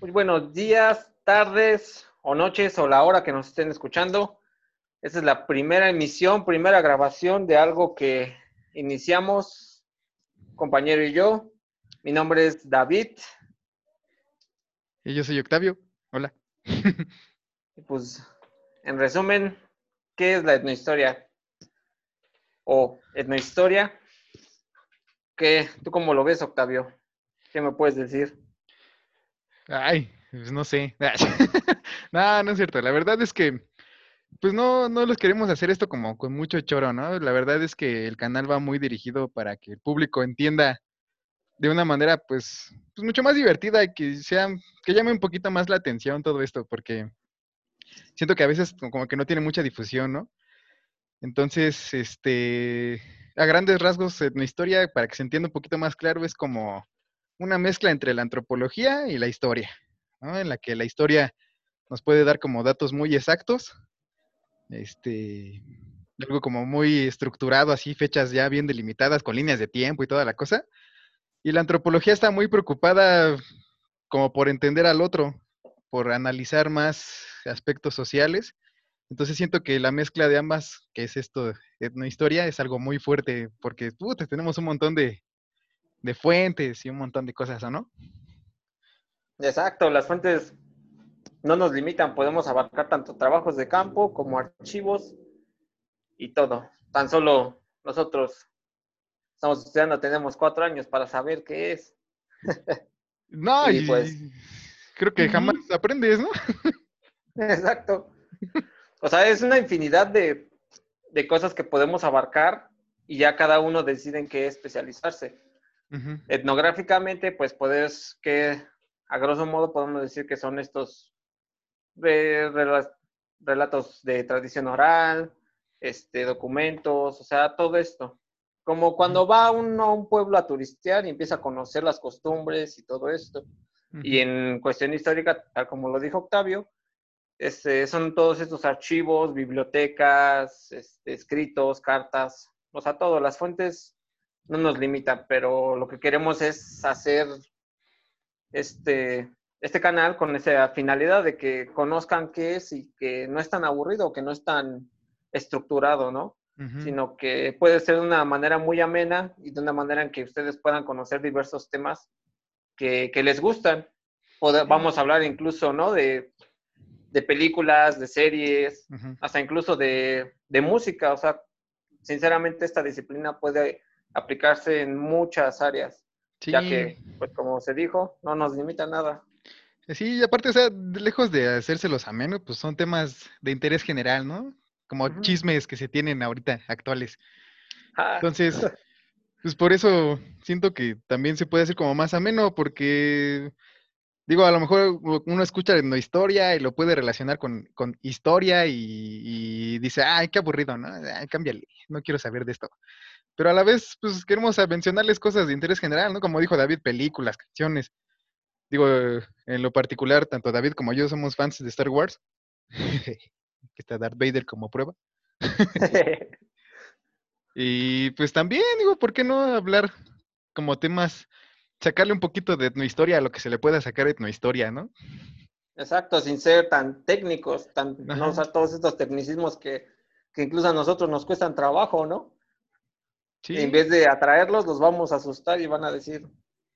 Muy buenos días, tardes o noches o la hora que nos estén escuchando. Esta es la primera emisión, primera grabación de algo que iniciamos, compañero y yo. Mi nombre es David. Y yo soy Octavio. Hola. Y pues, en resumen, ¿qué es la etnohistoria? O etnohistoria. ¿Qué? ¿Tú cómo lo ves, Octavio? ¿Qué me puedes decir? Ay, pues no sé. no, no es cierto. La verdad es que, pues no, no los queremos hacer esto como con mucho choro, ¿no? La verdad es que el canal va muy dirigido para que el público entienda de una manera, pues, pues mucho más divertida y que sea, que llame un poquito más la atención todo esto, porque siento que a veces como que no tiene mucha difusión, ¿no? Entonces, este, a grandes rasgos, en mi historia, para que se entienda un poquito más claro, es como una mezcla entre la antropología y la historia. En la que la historia nos puede dar como datos muy exactos, este, algo como muy estructurado, así, fechas ya bien delimitadas, con líneas de tiempo y toda la cosa. Y la antropología está muy preocupada como por entender al otro, por analizar más aspectos sociales. Entonces siento que la mezcla de ambas, que es esto, etnohistoria, es algo muy fuerte, porque tenemos un montón de, de fuentes y un montón de cosas, ¿o no? Exacto, las fuentes no nos limitan, podemos abarcar tanto trabajos de campo como archivos y todo. Tan solo nosotros estamos estudiando, tenemos cuatro años para saber qué es. No, y, pues, creo que jamás aprendes, ¿no? Exacto. O sea, es una infinidad de, de, cosas que podemos abarcar y ya cada uno decide en qué especializarse. Etnográficamente, pues puedes que, a grosso modo, podemos decir que son estos eh, relatos de tradición oral, este, documentos, o sea, todo esto. Como cuando va uno a un pueblo a turistear y empieza a conocer las costumbres y todo esto. Uh -huh. Y en cuestión histórica, tal como lo dijo Octavio, este, son todos estos archivos, bibliotecas, este, escritos, cartas, o sea, todo. Las fuentes no nos limitan, pero lo que queremos es hacer este, este canal con esa finalidad de que conozcan qué es y que no es tan aburrido, que no es tan estructurado, ¿no? Uh -huh. Sino que puede ser de una manera muy amena y de una manera en que ustedes puedan conocer diversos temas que, que les gustan. Pod vamos a hablar incluso, ¿no? De, de películas, de series, uh -huh. hasta incluso de, de música. O sea, sinceramente esta disciplina puede aplicarse en muchas áreas, sí. ya que, pues como se dijo, no nos limita nada. Sí, y aparte, o sea, lejos de hacérselos ameno, pues son temas de interés general, ¿no? Como uh -huh. chismes que se tienen ahorita actuales. Ah. Entonces, pues por eso siento que también se puede hacer como más ameno, porque digo, a lo mejor uno escucha una historia y lo puede relacionar con, con historia y, y, dice, ay, qué aburrido, ¿no? Ay, cámbiale, no quiero saber de esto. Pero a la vez, pues queremos mencionarles cosas de interés general, ¿no? Como dijo David, películas, canciones. Digo, en lo particular, tanto David como yo somos fans de Star Wars. que está Darth Vader como prueba. y pues también, digo, ¿por qué no hablar como temas, sacarle un poquito de etnohistoria a lo que se le pueda sacar etnohistoria, ¿no? Exacto, sin ser tan técnicos, tan, no usar todos estos tecnicismos que, que, incluso a nosotros nos cuestan trabajo, ¿no? Sí. En vez de atraerlos, los vamos a asustar y van a decir,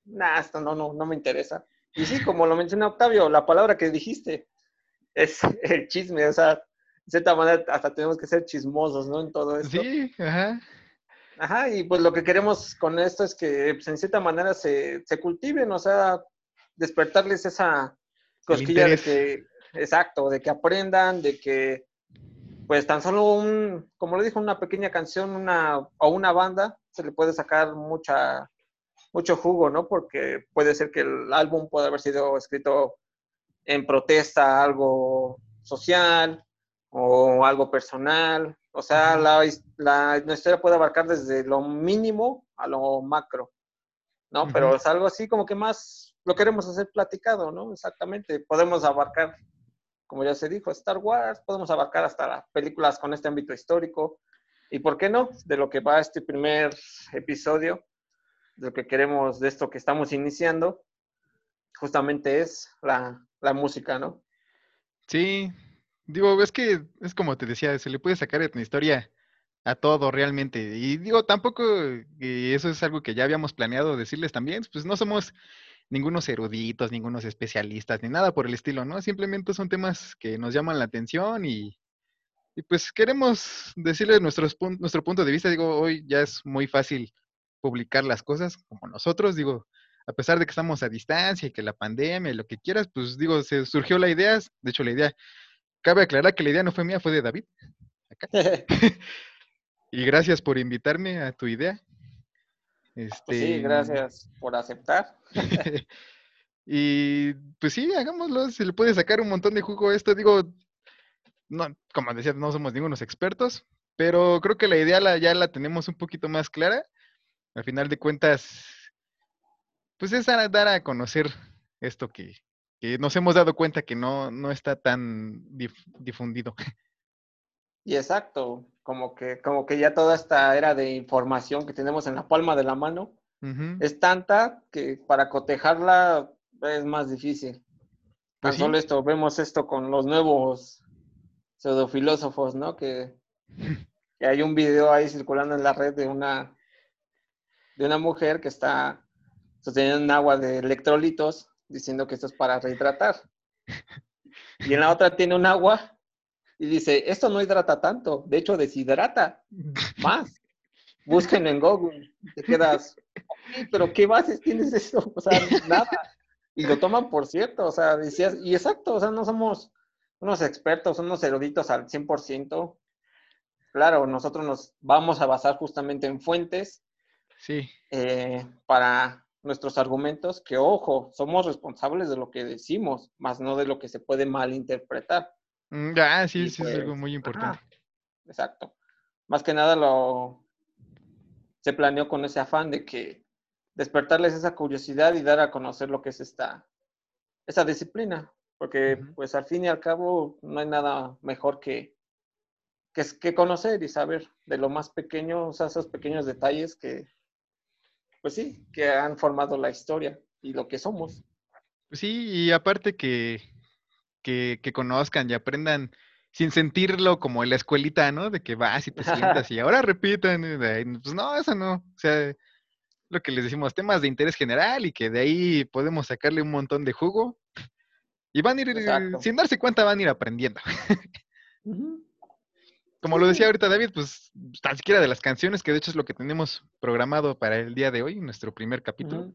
nah, esto no, no, no me interesa. Y sí, como lo mencionó Octavio, la palabra que dijiste es el chisme, o sea, de cierta manera hasta tenemos que ser chismosos, ¿no? En todo esto. Sí, ajá. Ajá, y pues lo que queremos con esto es que pues, en cierta manera se, se cultiven, o sea, despertarles esa cosquilla de que, exacto, de que aprendan, de que pues tan solo un, como lo dijo, una pequeña canción una, o una banda, se le puede sacar mucha, mucho jugo, ¿no? Porque puede ser que el álbum pueda haber sido escrito en protesta a algo social o algo personal. O sea, la, la, la historia puede abarcar desde lo mínimo a lo macro, ¿no? Uh -huh. Pero es algo así como que más lo queremos hacer platicado, ¿no? Exactamente. Podemos abarcar, como ya se dijo, Star Wars, podemos abarcar hasta las películas con este ámbito histórico. Y por qué no, de lo que va este primer episodio, de lo que queremos, de esto que estamos iniciando, justamente es la, la música, ¿no? Sí, digo, es que es como te decía, se le puede sacar una historia a todo realmente. Y digo, tampoco, y eso es algo que ya habíamos planeado decirles también, pues no somos ningunos eruditos, ningunos especialistas, ni nada por el estilo, ¿no? Simplemente son temas que nos llaman la atención y, y pues queremos decirles nuestros, nuestro punto de vista. Digo, hoy ya es muy fácil publicar las cosas como nosotros, digo, a pesar de que estamos a distancia y que la pandemia y lo que quieras, pues digo, se surgió la idea, de hecho la idea, cabe aclarar que la idea no fue mía, fue de David. Acá. y gracias por invitarme a tu idea. Este... Pues sí, gracias por aceptar. y pues sí, hagámoslo, se le puede sacar un montón de jugo a esto, digo, no, como decía, no somos ningunos expertos, pero creo que la idea la, ya la tenemos un poquito más clara. Al final de cuentas, pues es dar a conocer esto que, nos hemos dado cuenta que no, no está tan difundido. Y exacto, como que, como que ya toda esta era de información que tenemos en la palma de la mano es tanta que para cotejarla es más difícil. Tan pues solo esto, vemos esto con los nuevos pseudofilósofos, ¿no? Que, que hay un video ahí circulando en la red de una de una mujer que está sosteniendo un agua de electrolitos diciendo que esto es para rehidratar. Y en la otra tiene un agua y dice, esto no hidrata tanto, de hecho deshidrata más. Busquen en Google, te quedas, pero ¿qué bases tienes eso? O sea, nada. Y lo toman por cierto, o sea, decías, y exacto, o sea, no somos unos expertos, unos eruditos al 100%. Claro, nosotros nos vamos a basar justamente en fuentes sí. Eh, para nuestros argumentos, que ojo, somos responsables de lo que decimos, más no de lo que se puede malinterpretar. Ah, sí, sí, es algo pues, muy importante. exacto. Más que nada lo se planeó con ese afán de que despertarles esa curiosidad y dar a conocer lo que es esta, esa disciplina, porque pues al fin y al cabo no hay nada mejor que, que, que conocer y saber de lo más pequeño, o sea, esos pequeños detalles que, pues sí, que han formado la historia y lo que somos. Pues sí, y aparte que, que, conozcan y aprendan sin sentirlo como en la escuelita, ¿no? De que vas y te sientas y ahora repiten. Pues no, eso no. O sea, lo que les decimos, temas de interés general y que de ahí podemos sacarle un montón de jugo. Y van a ir, sin darse cuenta, van a ir aprendiendo. como lo decía ahorita David, pues tan siquiera de las canciones, que de hecho es lo que tenemos programado para el día de hoy, nuestro primer capítulo.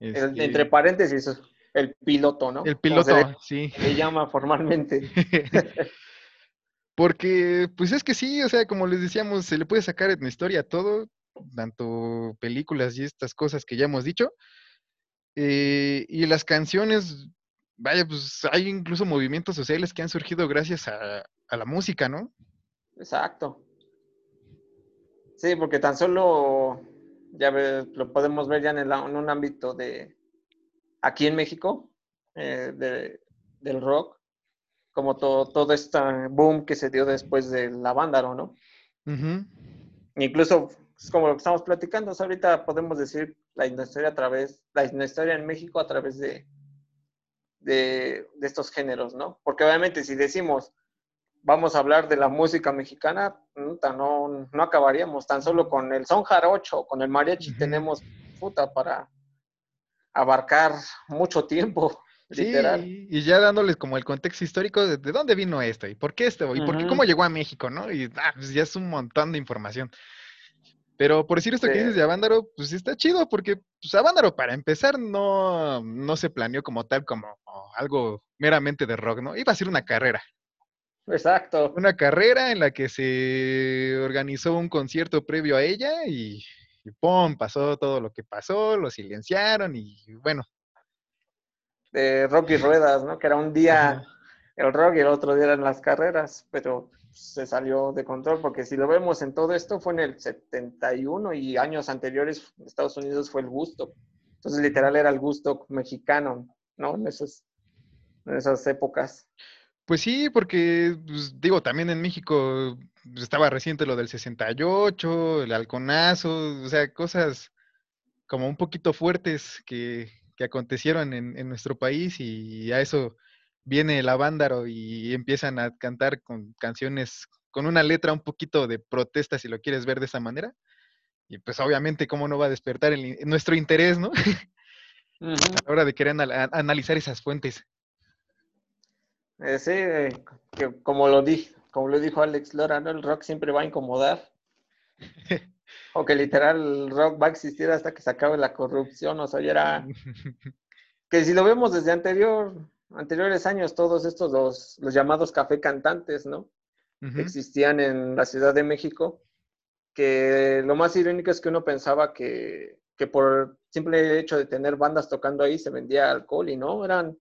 Este entre paréntesis, el piloto, ¿no? El piloto, sí. Se llama formalmente. Porque, pues es que sí, o sea, como les decíamos, se le puede sacar en historia todo, tanto películas y estas cosas que ya hemos dicho. Eh, y las canciones, vaya, pues hay incluso movimientos sociales que han surgido gracias a la música, ¿no? Exacto. Sí, porque tan solo ya lo podemos ver ya en, un ámbito de aquí en México, eh, del rock, como todo, todo este boom que se dio después de la Vándaro, ¿no? Incluso, es como lo que estamos platicando, ahorita podemos decir la historia a través, la historia en México a través de, de, de estos géneros, ¿no? Porque obviamente si decimos vamos a hablar de la música mexicana, no, no acabaríamos. Tan solo con el son jarocho, con el mariachi, tenemos puta para abarcar mucho tiempo. literal. y ya dándoles como el contexto histórico de, dónde vino esto y por qué esto y por qué, cómo llegó a México, ¿no? Y ah, pues ya es un montón de información. Pero por decir esto que dices de Avándaro, pues está chido, porque pues, Avándaro, para empezar, no, no se planeó como tal, como algo meramente de rock, ¿no? Iba a ser una carrera. Exacto. Una carrera en la que se organizó un concierto previo a ella y, ¡pum! pasó todo lo que pasó, lo silenciaron y bueno. De rock y ruedas, ¿no? Que era un día el rock y el otro día eran las carreras, pero se salió de control porque si lo vemos en todo esto fue en el 71 y años anteriores Estados Unidos fue el gusto. Entonces literal era el gusto mexicano, ¿no? En, esos, en esas épocas. Pues sí, porque, pues, digo, también en México estaba reciente lo del 68, el halconazo, o sea, cosas como un poquito fuertes que, acontecieron en, nuestro país y a eso viene el avándaro y empiezan a cantar con canciones con una letra un poquito de protesta, si lo quieres ver de esa manera. Y pues obviamente, ¿cómo no va a despertar nuestro interés, no? A la hora de querer analizar esas fuentes. Eh, sí, eh, que como lo dijo, como lo dijo Alex Lora, ¿no? El rock siempre va a incomodar. o que literal el rock va a existir hasta que se acabe la corrupción, o sea, ya era... que si lo vemos desde anterior, anteriores años, todos estos, los, los llamados café cantantes, ¿no? existían en la Ciudad de México, que lo más irónico es que uno pensaba que, que por simple hecho de tener bandas tocando ahí se vendía alcohol y no, eran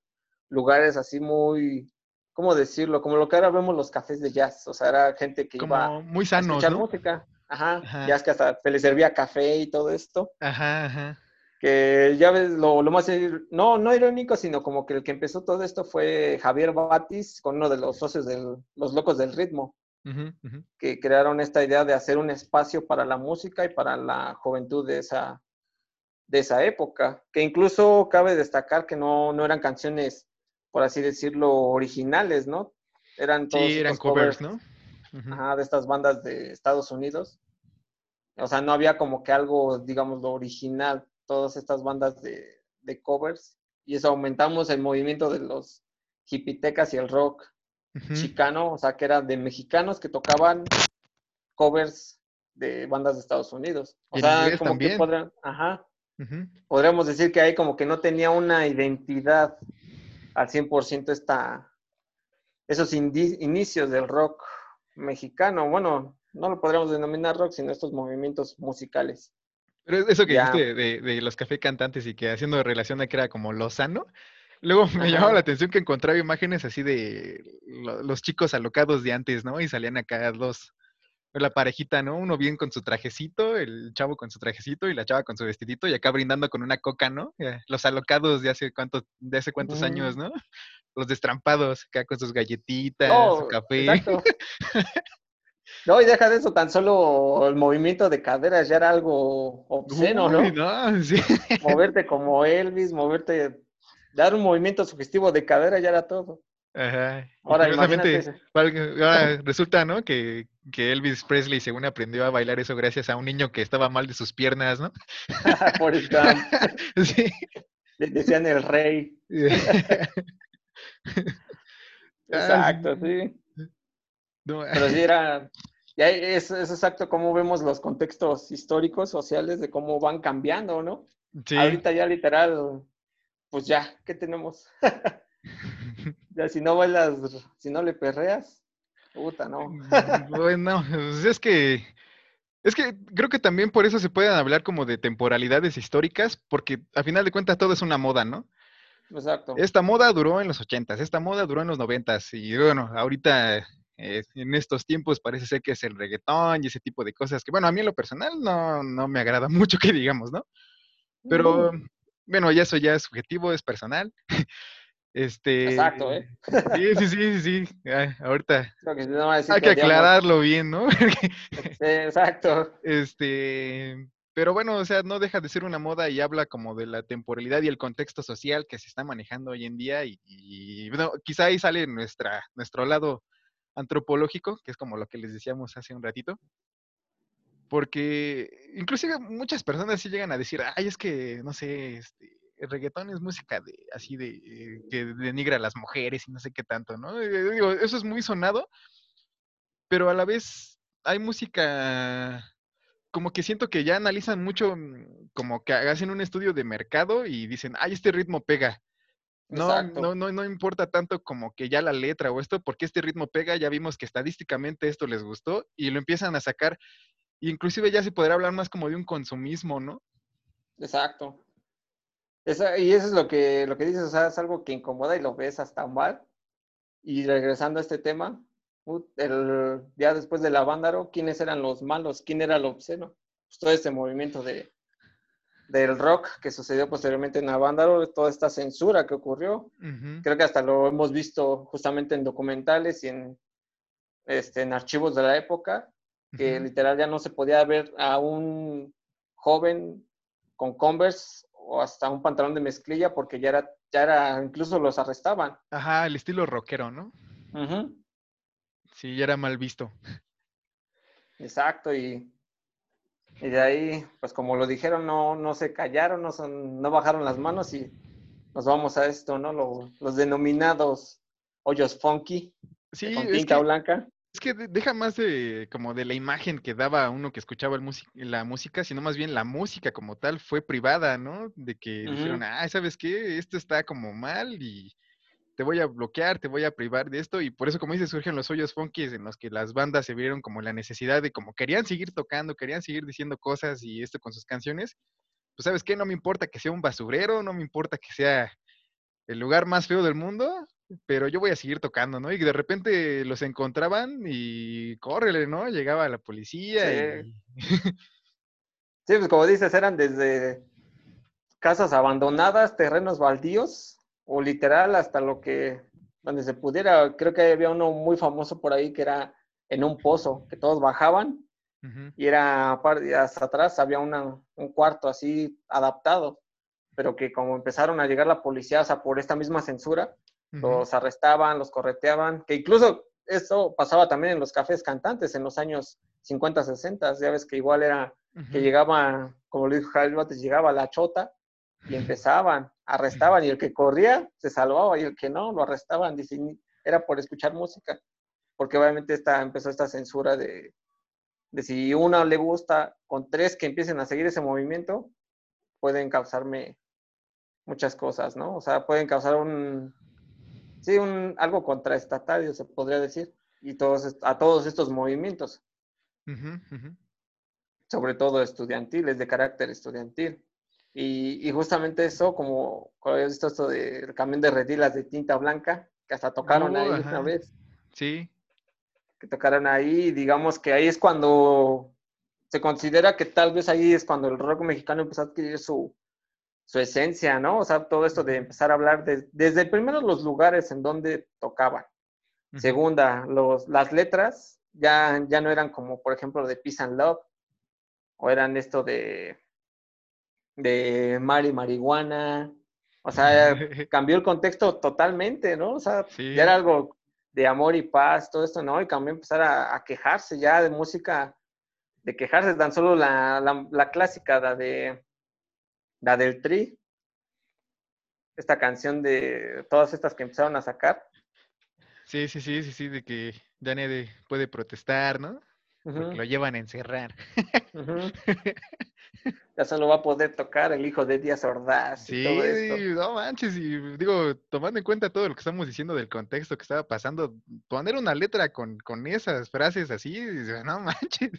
lugares así muy, ¿cómo decirlo? Como lo que ahora vemos los cafés de jazz, o sea, era gente que iba muy sanos, a escuchar música. Ajá, ya es que hasta se les servía café y todo esto. Ajá, ajá. Que ya ves, lo, lo, más, no, no irónico, sino como que el que empezó todo esto fue Javier Batis, con uno de los socios de Los Locos del Ritmo, que crearon esta idea de hacer un espacio para la música y para la juventud de esa, de esa época, que incluso cabe destacar que no, no eran canciones por así decirlo, originales, ¿no? Eran todos sí, eran covers, ¿no? Ajá, de estas bandas de Estados Unidos. O sea, no había como que algo, digamos, lo original, todas estas bandas de, covers. Y eso aumentamos el movimiento de los hipitecas y el rock chicano, o sea, que eran de mexicanos que tocaban covers de bandas de Estados Unidos. O sea, como que podrían, ajá, podríamos decir que ahí como que no tenía una identidad al 100% esta, esos inicios del rock mexicano. Bueno, no lo podríamos denominar rock, sino estos movimientos musicales. Pero eso que dijiste de, los café cantantes y que haciendo relación a que era como Lozano, luego me llamaba la atención que encontraba imágenes así de los chicos alocados de antes, ¿no? Y salían acá dos, la parejita, ¿no? Uno bien con su trajecito, el chavo con su trajecito y la chava con su vestidito y acá brindando con una coca, ¿no? Los alocados de hace cuántos, de hace cuántos años, ¿no? Los destrampados, acá con sus galletitas, su café. No, y deja de eso, tan solo el movimiento de caderas ya era algo obsceno, ¿no? no sí. Moverte como Elvis, moverte, dar un movimiento sugestivo de cadera ya era todo. Ajá. Ahora, ahora resulta, ¿no? Que, que, Elvis Presley, según aprendió a bailar eso gracias a un niño que estaba mal de sus piernas, ¿no? Por sí. Le decían el rey. exacto, sí. Pero sí era, ya es, es, exacto cómo vemos los contextos históricos, sociales, de cómo van cambiando, ¿no? Sí. Ahorita ya literal, pues ya, ¿qué tenemos? Ya, si no bailas, si no le perreas, puta, no. Mm, bueno, pues es que, es que creo que también por eso se pueden hablar como de temporalidades históricas, porque a final de cuentas todo es una moda, ¿no? Exacto. Esta moda duró en los ochentas, esta moda duró en los noventas, y bueno, ahorita eh, en estos tiempos parece ser que es el reggaetón y ese tipo de cosas que, bueno, a mí en lo personal no, no me agrada mucho que digamos, ¿no? Pero, mm. bueno, ya eso ya es subjetivo, es personal. Este, Exacto, ¿eh? Sí, sí, sí, sí, sí. ahorita hay que aclararlo bien, ¿no? exacto. Este, pero bueno, o sea, no deja de ser una moda y habla como de la temporalidad y el contexto social que se está manejando hoy en día y, bueno, quizá ahí sale nuestra, nuestro lado antropológico, que es como lo que les decíamos hace un ratito. Porque inclusive muchas personas sí llegan a decir, ay, es que, no sé, este, el reggaetón es música de así de eh, que denigra a las mujeres y no sé qué tanto, ¿no? Eh, digo, eso es muy sonado, pero a la vez hay música como que siento que ya analizan mucho, mm, como que hacen un estudio de mercado y dicen, ay, este ritmo pega. No, no, no, no importa tanto como que ya la letra o esto, porque este ritmo pega, ya vimos que estadísticamente esto les gustó y lo empiezan a sacar. Inclusive ya se podrá hablar más como de un consumismo, ¿no? Exacto y eso es lo que, lo que dices, o sea, es algo que incomoda y lo ves hasta mal. Y regresando a este tema, el, ya después de la Vándaro, ¿quiénes eran los malos? ¿Quién era el obsceno? Pues todo este movimiento de, del rock que sucedió posteriormente en la Vándaro, toda esta censura que ocurrió. Creo que hasta lo hemos visto justamente en documentales y en, este, en archivos de la época, que literal ya no se podía ver a un joven con Converse o hasta un pantalón de mezclilla porque ya era, ya era, incluso los arrestaban. Ajá, el estilo rockero, ¿no? Sí, ya era mal visto. Exacto, y, y, de ahí, pues como lo dijeron, no, no se callaron, no, son, no bajaron las manos y nos vamos a esto, ¿no? los denominados hoyos funky sí, con tinta blanca. Es que deja más de como de la imagen que daba uno que escuchaba el la música, sino más bien la música como tal fue privada, ¿no? De que dijeron, ah, ¿sabes qué? Esto está como mal y te voy a bloquear, te voy a privar de esto. Y por eso, como dices, surgen los hoyos funky en los que las bandas se vieron como la necesidad de como querían seguir tocando, querían seguir diciendo cosas y esto con sus canciones. Pues, ¿sabes qué? No me importa que sea un basurero, no me importa que sea el lugar más feo del mundo, pero yo voy a seguir tocando, ¿no? Y de repente los encontraban y córrele, ¿no? Llegaba la policía sí. sí, pues como dices, eran desde casas abandonadas, terrenos baldíos, o literal hasta lo que, donde se pudiera, creo que había uno muy famoso por ahí que era en un pozo, que todos bajaban y era, hasta atrás había una, un cuarto así adaptado, pero que como empezaron a llegar la policía, o sea, por esta misma censura, los arrestaban, los correteaban, que incluso eso pasaba también en los cafés cantantes en los años 50, 60, ya ves que igual era que llegaba, como lo dijo Javier llegaba la chota y empezaban, arrestaban y el que corría se salvaba y el que no, lo arrestaban, era por escuchar música, porque obviamente esta, empezó esta censura de, de si uno le gusta, con tres que empiecen a seguir ese movimiento, pueden causarme muchas cosas, ¿no? O sea, pueden causar un, sí, un, algo contraestatario, se podría decir, y todos, a todos estos movimientos. Sobre todo estudiantiles, de carácter estudiantil. Y, justamente eso, como habías visto esto del camión de redilas de tinta blanca, que hasta tocaron ahí una vez. Sí. Que tocaron ahí, digamos que ahí es cuando se considera que tal vez ahí es cuando el rock mexicano empezó a adquirir su, su esencia, ¿no? O sea, todo esto de empezar a hablar de, desde primero los lugares en donde tocaban. Segunda, los, las letras ya, ya no eran como, por ejemplo, de Peace and Love, o eran esto de, de Mari Marihuana. O sea, cambió el contexto totalmente, ¿no? O sea, ya era algo de amor y paz, todo esto, ¿no? Y cambió empezar a, a quejarse ya de música, de quejarse tan solo la, la, la clásica, la de la del Tri, esta canción de todas estas que empezaron a sacar. Sí, sí, sí, sí, sí, de que ya nadie puede protestar, ¿no? Porque lo llevan a encerrar. ya solo va a poder tocar el hijo de Díaz Ordaz. Sí, no manches, y digo, tomando en cuenta todo lo que estamos diciendo del contexto que estaba pasando, poner una letra con, con esas frases así, no manches.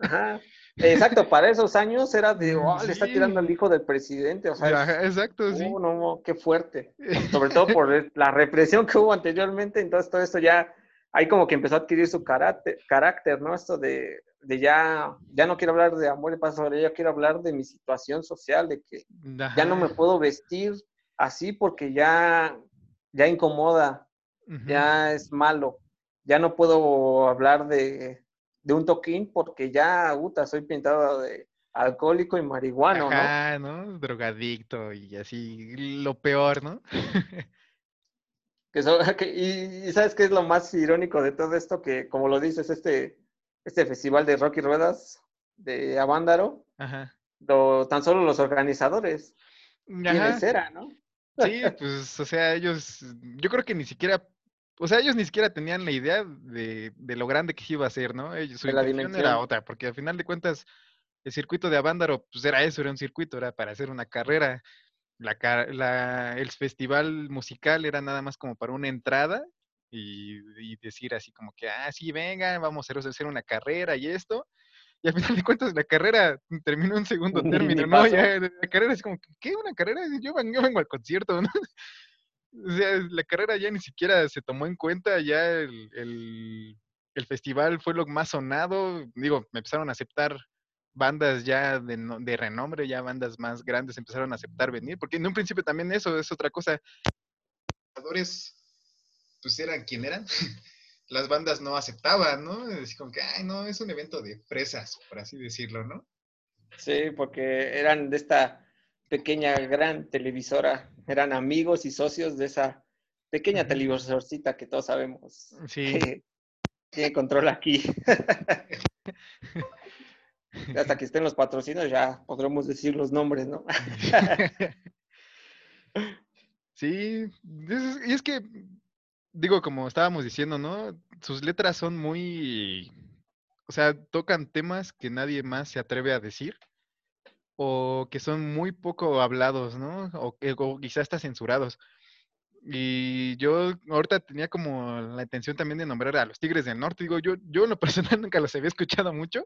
Ajá. Exacto, para esos años era de, oh, le está tirando al hijo del presidente, o sea. exacto, sí. No, no, qué fuerte. Sobre todo por la represión que hubo anteriormente, entonces todo esto ya, ahí como que empezó a adquirir su carácter, carácter ¿no? Esto de, de ya, ya no quiero hablar de amor y paz sobre ella, quiero hablar de mi situación social, de que ya no me puedo vestir así porque ya, ya incomoda, ya es malo, ya no puedo hablar de de un toquín porque ya, puta, soy pintado de alcohólico y marihuano, Ajá, ¿no? Drogadicto y así, lo peor, ¿no? que y, ¿sabes qué es lo más irónico de todo esto? Que, como lo dices, este, este festival de rock y ruedas de Avándaro, Ajá. tan solo los organizadores. Ajá. ¿no? Sí, pues, o sea, ellos, yo creo que ni siquiera o sea, ellos ni siquiera tenían la idea de, lo grande que iba a ser, ¿no? Ellos, su intención era otra, porque al final de cuentas, el circuito de Avándaro, pues era eso, era un circuito, era para hacer una carrera. La, la, el festival musical era nada más como para una entrada y, decir así como que, ah, sí, vengan, vamos a hacer una carrera y esto. Y al final de cuentas la carrera terminó en segundo término, ¿no? Ya, la carrera es como, ¿qué? ¿Una carrera? Yo, yo vengo al concierto, ¿no? O sea, la carrera ya ni siquiera se tomó en cuenta, ya el, festival fue lo más sonado. Digo, me empezaron a aceptar bandas ya de, de, renombre, ya bandas más grandes empezaron a aceptar venir, porque en un principio también eso es otra cosa. Los jugadores, pues eran quien eran. Las bandas no aceptaban, ¿no? Es como que, ay, no, es un evento de fresas, por así decirlo, ¿no? Sí, porque eran de esta pequeña, gran televisora. Eran amigos y socios de esa pequeña televisorcita que todos sabemos. Sí. tiene control aquí. Hasta que estén los patrocinios ya podremos decir los nombres, ¿no? sí, y es que, digo, como estábamos diciendo, ¿no? Sus letras son muy, o sea, tocan temas que nadie más se atreve a decir o que son muy poco hablados, ¿no? O, que, o quizás hasta censurados. Y yo ahorita tenía como la intención también de nombrar a los Tigres del Norte. Digo, yo, yo en lo personal nunca los había escuchado mucho.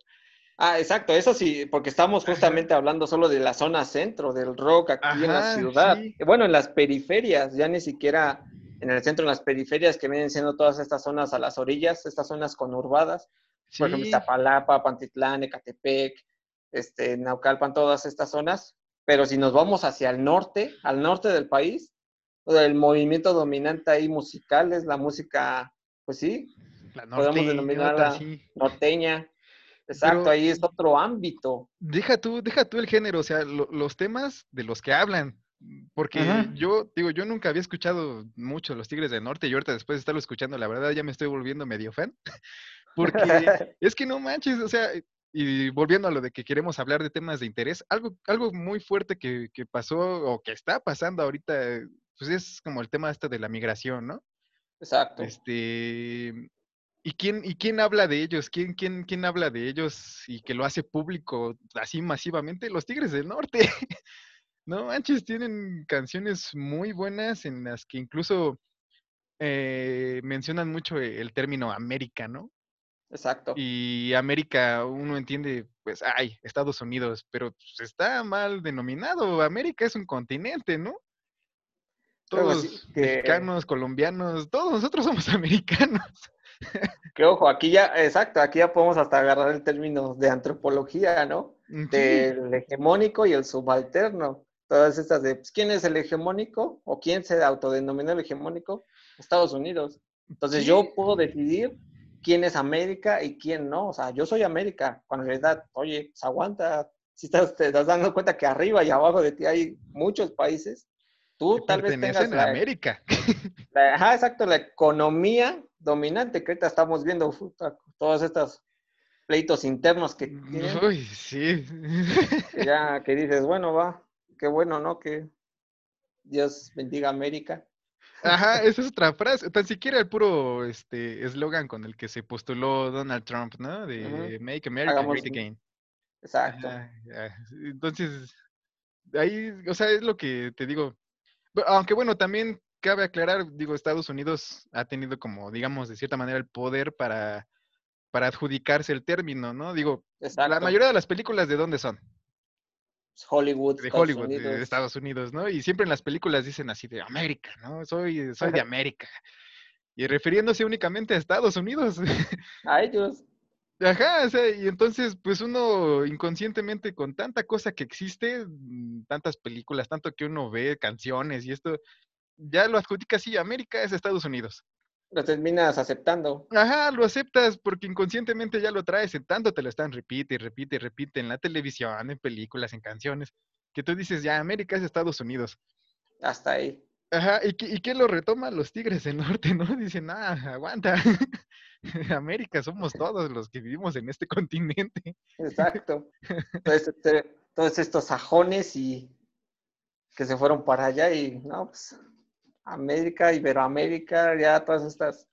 Ah, exacto, eso sí, porque estamos justamente hablando solo de la zona centro del rock aquí en la ciudad. Bueno, en las periferias, ya ni siquiera en el centro, en las periferias que vienen siendo todas estas zonas a las orillas, estas zonas conurbadas. Por ejemplo, Iztapalapa, Pantitlán, Ecatepec, este, Naucalpan, todas estas zonas. Pero si nos vamos hacia el norte, al norte del país, el movimiento dominante ahí musical es la música, pues sí, podemos denominarla norteña. Exacto, ahí es otro ámbito. Deja tú, deja tú el género, o sea, los temas de los que hablan. Porque yo, digo, yo nunca había escuchado mucho los Tigres del Norte y ahorita después de estarlo escuchando, la verdad ya me estoy volviendo medio fan. Porque es que no manches, o sea, y volviendo a lo de que queremos hablar de temas de interés, algo, algo muy fuerte que, que pasó o que está pasando ahorita pues es como el tema este de la migración, ¿no? Exacto. Este, ¿y quién, y quién habla de ellos? ¿Quién, quién, quién habla de ellos y que lo hace público así masivamente? Los Tigres del Norte. no manches, tienen canciones muy buenas en las que incluso eh, mencionan mucho el término América, ¿no? Exacto. Y América, uno entiende, pues, ay, Estados Unidos, pero pues, está mal denominado. América es un continente, ¿no? Todos mexicanos, colombianos, todos nosotros somos americanos. Que ojo, aquí ya, exacto, aquí ya podemos hasta agarrar el término de antropología, ¿no? Del hegemónico y el subalterno. Todas estas de, pues, ¿quién es el hegemónico? ¿O quién se autodenomina el hegemónico? Estados Unidos. Entonces yo puedo decidir quién es América y quién no. O sea, yo soy América, cuando en realidad, oye, pues, aguanta. Si estás, te estás dando cuenta que arriba y abajo de ti hay muchos países Tú tal vez tengas la, América. ajá, exacto, la economía dominante que ahorita estamos viendo todos estos pleitos internos que tienen. Uy, sí. Ya que dices, bueno, va, qué bueno, ¿no? Que Dios bendiga América. Ajá, esa es otra frase, tan siquiera el puro este eslogan con el que se postuló Donald Trump, ¿no? De Make America Great Again. Exacto. Entonces, ahí, o sea, es lo que te digo, aunque bueno, también cabe aclarar, digo, Estados Unidos ha tenido como, digamos, de cierta manera el poder para, para adjudicarse el término, ¿no? Digo, la mayoría de las películas de dónde son? Hollywood. De Hollywood, de Estados Unidos, ¿no? Y siempre en las películas dicen así de América, ¿no? Soy, soy de América. Y refiriéndose únicamente a Estados Unidos. A ellos. Ajá, o sea, y entonces, pues uno inconscientemente con tanta cosa que existe, mm, tantas películas, tanto que uno ve, canciones y esto, ya lo adjudica así, América es Estados Unidos. Lo terminas aceptando. Ajá, lo aceptas porque inconscientemente ya lo traes, en tanto te lo están repite, repite, repite en la televisión, en películas, en canciones, que tú dices, ya, América es Estados Unidos. Hasta ahí. Ajá, ¿y, y quién lo retoma? Los Tigres del Norte, ¿no? Dicen, ah, aguanta. América somos todos los que vivimos en este continente. Exacto. Este, todos estos sajones y que se fueron para allá y, no, pues, América, Iberoamérica, ya todas estas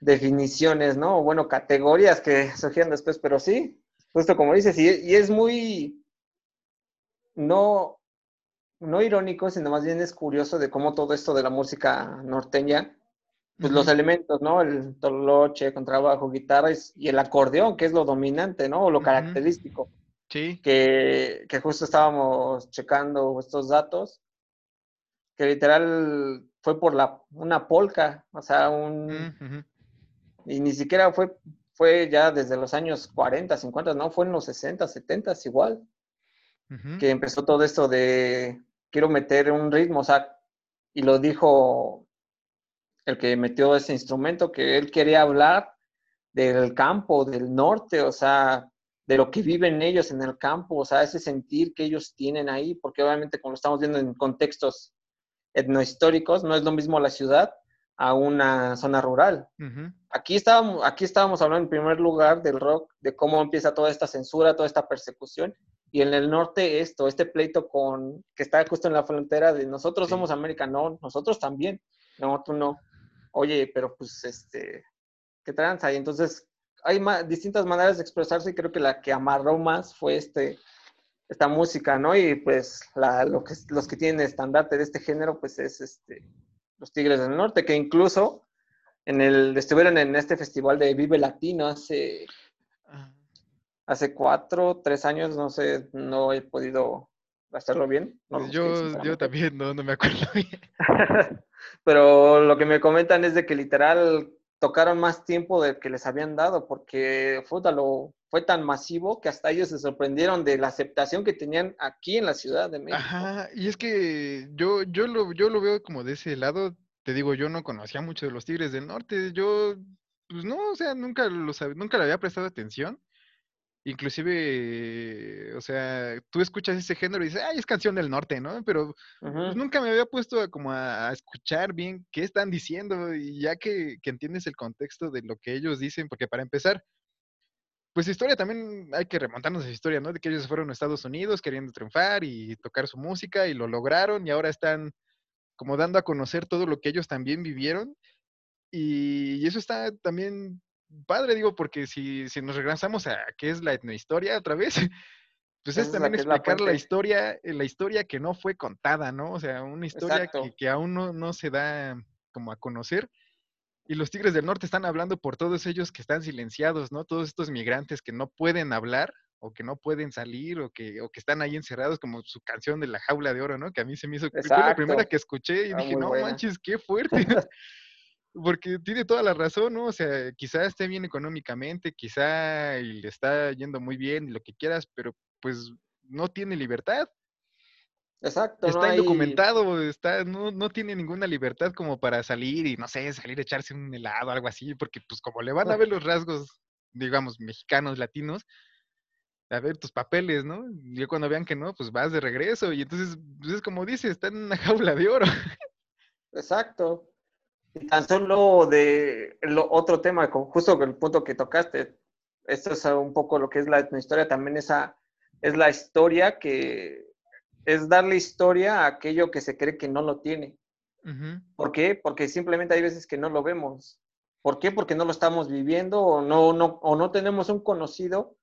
definiciones, ¿no? Bueno, categorías que surgieron después, pero sí, justo como dices, y, y es muy, no, no irónico, sino más bien es curioso de cómo todo esto de la música norteña, pues los elementos, ¿no? El toloche, contrabajo, guitarra y el acordeón, que es lo dominante, ¿no? O lo característico. Sí. Que, que, justo estábamos checando estos datos, que literal fue por la, una polca, o sea, un... Y ni siquiera fue, fue ya desde los años 40, 50, no, fue en los 60, 70 igual, que empezó todo esto de quiero meter un ritmo, o sea, y lo dijo el que metió ese instrumento, que él quería hablar del campo, del norte, o sea, de lo que viven ellos en el campo, o sea, ese sentir que ellos tienen ahí, porque obviamente como lo estamos viendo en contextos etnohistóricos, no es lo mismo la ciudad a una zona rural. aquí, estábamos, aquí estábamos hablando en primer lugar del rock, de cómo empieza toda esta censura, toda esta persecución, y en el norte esto, este pleito con que está justo en la frontera de nosotros somos América, no, nosotros también, no, tú no. Oye, pero pues este, ¿qué tranza? Y entonces hay distintas maneras de expresarse y creo que la que amarró más fue este, esta música, ¿no? Y pues lo que, los que tienen estandarte de este género, pues es este, los Tigres del Norte, que incluso en el, estuvieron en este festival de Vive Latino hace hace cuatro, tres años, no sé, no he podido hacerlo bien. Pues yo, yo también no, no me acuerdo bien. Pero lo que me comentan es de que literal tocaron más tiempo del que les habían dado, porque fue, fue tan masivo que hasta ellos se sorprendieron de la aceptación que tenían aquí en la Ciudad de México. Ajá, y es que yo, yo, lo, yo lo veo como de ese lado, te digo, yo no conocía mucho de los Tigres del Norte, yo, pues no, o sea, nunca, lo, nunca le había prestado atención. Inclusive, o sea, tú escuchas ese género y dices, ay, es canción del norte, ¿no? Pero pues, nunca me había puesto a, como a, escuchar bien qué están diciendo y ya que, entiendes el contexto de lo que ellos dicen, porque para empezar, pues historia también hay que remontarnos a historia, ¿no? De que ellos fueron a Estados Unidos queriendo triunfar y tocar su música y lo lograron y ahora están como dando a conocer todo lo que ellos también vivieron. y eso está también padre, digo, porque si, si nos regresamos a qué es la etnohistoria otra vez, pues es también explicar la, historia, eh, la historia que no fue contada, ¿no? O sea, una historia que, que, aún no, no se da como a conocer. Y los Tigres del Norte están hablando por todos ellos que están silenciados, ¿no? Todos estos migrantes que no pueden hablar o que no pueden salir o que, o que están ahí encerrados como su canción de la jaula de oro, ¿no? Que a mí se me hizo, fue la primera que escuché y dije, no manches, qué fuerte. Porque tiene toda la razón, ¿no? O sea, quizá esté bien económicamente, quizá le está yendo muy bien, lo que quieras, pero pues no tiene libertad. Exacto. Está indocumentado, está, no, no tiene ninguna libertad como para salir y no sé, salir a echarse un helado, algo así, porque pues como le van a ver los rasgos, digamos, mexicanos, latinos, a ver tus papeles, ¿no? Y cuando vean que no, pues vas de regreso. Y entonces, pues es como dice, está en una jaula de oro. Exacto. Y tan solo de lo, otro tema, justo el punto que tocaste, esto es un poco lo que es la historia, también esa es la historia que es darle historia a aquello que se cree que no lo tiene. ¿Por qué? Porque simplemente hay veces que no lo vemos. ¿Por qué? Porque no lo estamos viviendo o no, no, o no tenemos un conocido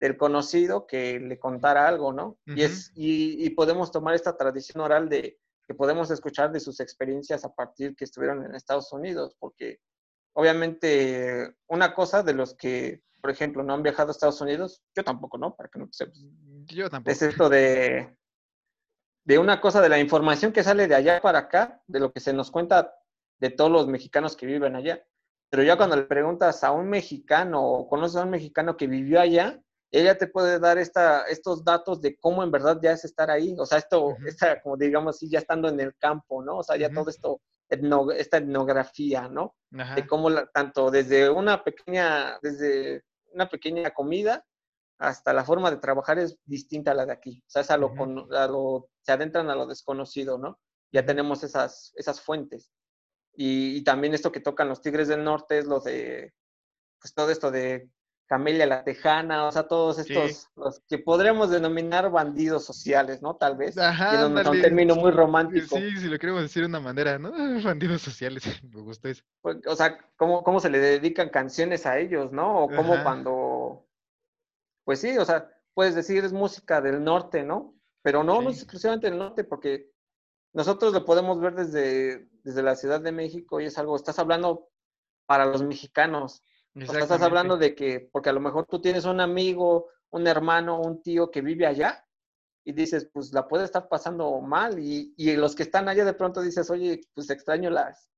del conocido que le contara algo, ¿no? y, es, y podemos tomar esta tradición oral de, que podemos escuchar de sus experiencias a partir que estuvieron en Estados Unidos, porque obviamente una cosa de los que, por ejemplo, no han viajado a Estados Unidos, yo tampoco, ¿no? Para que no sepas. Yo tampoco. Es esto de, de una cosa de la información que sale de allá para acá, de lo que se nos cuenta de todos los mexicanos que viven allá. Pero ya cuando le preguntas a un mexicano o conoces a un mexicano que vivió allá, ella te puede dar esta, estos datos de cómo en verdad ya es estar ahí, o sea, esto, esta, como digamos así, ya estando en el campo, ¿no? O sea, ya todo esto, esta etnografía, ¿no? De cómo tanto desde una pequeña, desde una pequeña comida hasta la forma de trabajar es distinta a la de aquí, o sea, es a lo, lo se adentran a lo desconocido, ¿no? Ya tenemos esas, esas fuentes. Y, y también esto que tocan los Tigres del Norte es lo de, pues todo esto de Camelia la Tejana, o sea, todos estos, los que podremos denominar bandidos sociales, ¿no? Tal vez. Ajá, un término muy romántico. Sí, si lo queremos decir de una manera, ¿no? Bandidos sociales, me gustó eso. Pues, o sea, ¿cómo, cómo se le dedican canciones a ellos, ¿no? O cómo cuando, pues sí, o sea, puedes decir es música del norte, ¿no? Pero no, no es exclusivamente del norte, porque nosotros lo podemos ver desde, desde la Ciudad de México y es algo, estás hablando para los mexicanos, o sea, estás hablando de que, porque a lo mejor tú tienes un amigo, un hermano, un tío que vive allá y dices, pues la puede estar pasando mal y, y los que están allá de pronto dices, oye, pues extraño las,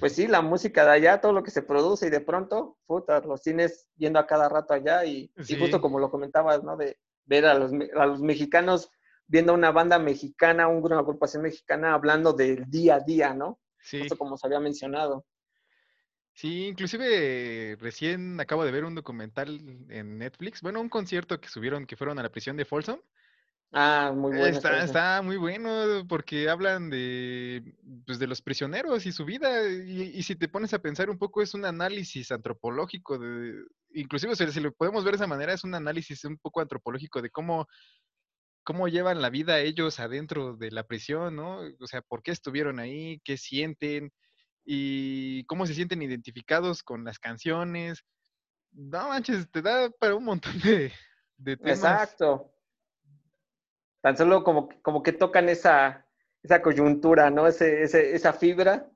pues sí, la música de allá, todo lo que se produce y de pronto, puta, los tienes yendo a cada rato allá y, justo como lo comentabas, ¿no? De ver a los, a los mexicanos viendo una banda mexicana, una agrupación mexicana hablando del día a día, ¿no? Sí. Justo como se había mencionado. Sí, inclusive recién acabo de ver un documental en Netflix, bueno, un concierto que subieron que fueron a la prisión de Folsom. Ah, muy bueno. Está, está muy bueno porque hablan de, pues, de los prisioneros y su vida. Y, si te pones a pensar un poco, es un análisis antropológico. De, inclusive, si lo podemos ver de esa manera, es un análisis un poco antropológico de cómo, cómo llevan la vida ellos adentro de la prisión, ¿no? O sea, por qué estuvieron ahí, qué sienten y cómo se sienten identificados con las canciones. No manches, te da para un montón de, de temas. Exacto tan solo como, como que tocan esa, esa coyuntura, ¿no? Ese, esa fibra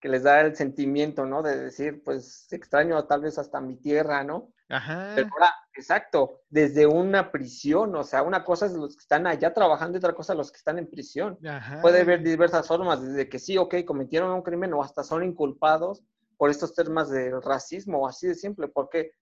que les da el sentimiento, ¿no? De decir, pues extraño tal vez hasta mi tierra, ¿no? Ajá. Pero ahora, exacto, desde una prisión, o sea, una cosa es los que están allá trabajando y otra cosa los que están en prisión. Ajá. Puede haber diversas formas, desde que sí, ok, cometieron un crimen o hasta son inculpados por estos temas de racismo, así de simple, porque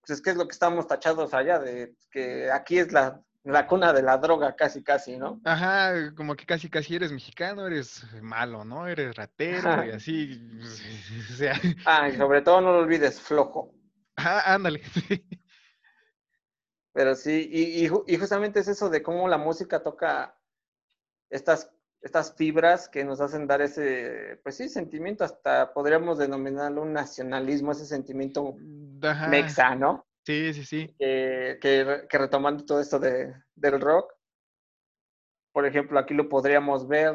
pues es que es lo que estamos tachados allá, de que aquí es la la cuna de la droga, casi, casi, ¿no? Ajá, como que casi, casi eres mexicano, eres malo, ¿no? Eres ratero y así. O sea. Ah, y sobre todo no lo olvides, flojo. Ajá, ándale. Pero sí, y, y, justamente es eso de cómo la música toca estas, estas fibras que nos hacen dar ese, pues sí, sentimiento, hasta podríamos denominarlo un nacionalismo, ese sentimiento Ajá. mexa, ¿no? Sí, sí, sí. Que, retomando todo esto de, del rock, por ejemplo, aquí lo podríamos ver,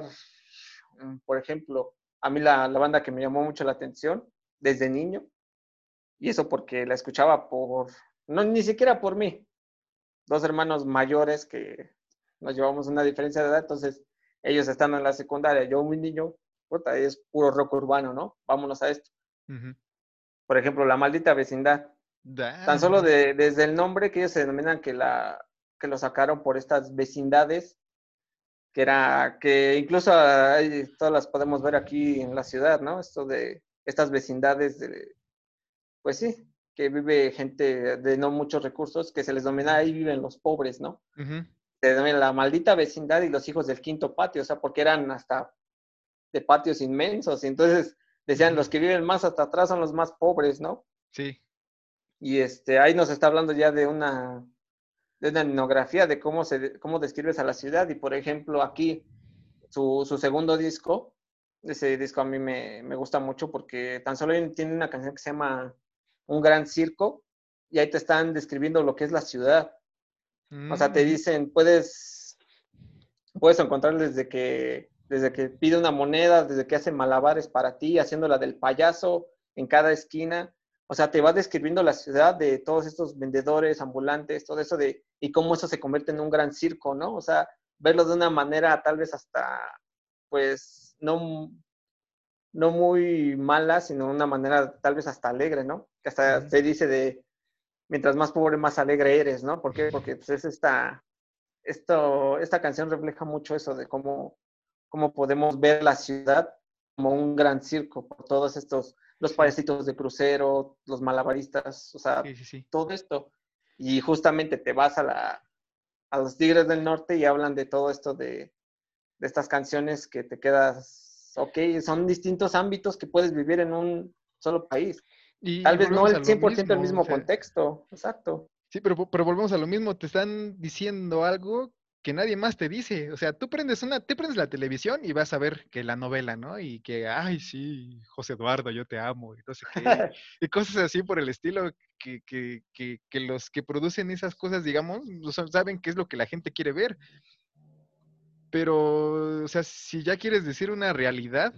mm, por ejemplo, a mí la, banda que me llamó mucho la atención desde niño, y eso porque la escuchaba por, no, ni siquiera por mí, dos hermanos mayores que nos llevamos una diferencia de edad, entonces ellos están en la secundaria, yo un niño, puta, es puro rock urbano, ¿no? Vámonos a esto. Por ejemplo, La Maldita Vecindad. Tan solo de, desde el nombre que ellos se denominan que, la, que lo sacaron por estas vecindades, que era, que incluso todas las podemos ver aquí en la ciudad, ¿no? Esto de estas vecindades de, pues sí, que vive gente de no muchos recursos, que se les denomina ahí viven los pobres, ¿no? Se denomina la maldita vecindad y los hijos del quinto patio, o sea, porque eran hasta de patios inmensos, y entonces decían, los que viven más hasta atrás son los más pobres, ¿no? Sí. Y este, ahí nos está hablando ya de una, de una etnografía de cómo, se, cómo describes a la ciudad. Y por ejemplo, aquí, su, su segundo disco, ese disco a mí me, me, gusta mucho porque tan solo tiene una canción que se llama Un gran circo y ahí te están describiendo lo que es la ciudad. O sea, te mm. dicen, puedes, puedes encontrar desde que, desde que pide una moneda, desde que hace malabares para ti, haciéndola del payaso en cada esquina, o sea, te va describiendo la ciudad de todos estos vendedores, ambulantes, todo eso de, y cómo eso se convierte en un gran circo, ¿no? O sea, verlo de una manera tal vez hasta, pues, no, no muy mala, sino de una manera tal vez hasta alegre, ¿no? Que hasta se dice de, mientras más pobre, más alegre eres, ¿no? ¿Por qué? Porque pues, es esta, esto, esta canción refleja mucho eso de cómo, cómo podemos ver la ciudad como un gran circo por todos estos los payasitos de crucero, los malabaristas, o sea, todo esto. Y justamente te vas a, la, a los Tigres del Norte y hablan de todo esto de, de estas canciones que te quedas, ok, son distintos ámbitos que puedes vivir en un solo país. Y Tal vez no el 100% el mismo contexto, exacto. Sí, pero, pero volvemos a lo mismo, te están diciendo algo que nadie más te dice. O sea, tú prendes una, te prendes la televisión y vas a ver que la novela, ¿no? Y que, ay, sí, José Eduardo, yo te amo, y entonces y cosas así por el estilo, que, que, que, que, los que producen esas cosas, digamos, saben qué es lo que la gente quiere ver. Pero, o sea, si ya quieres decir una realidad,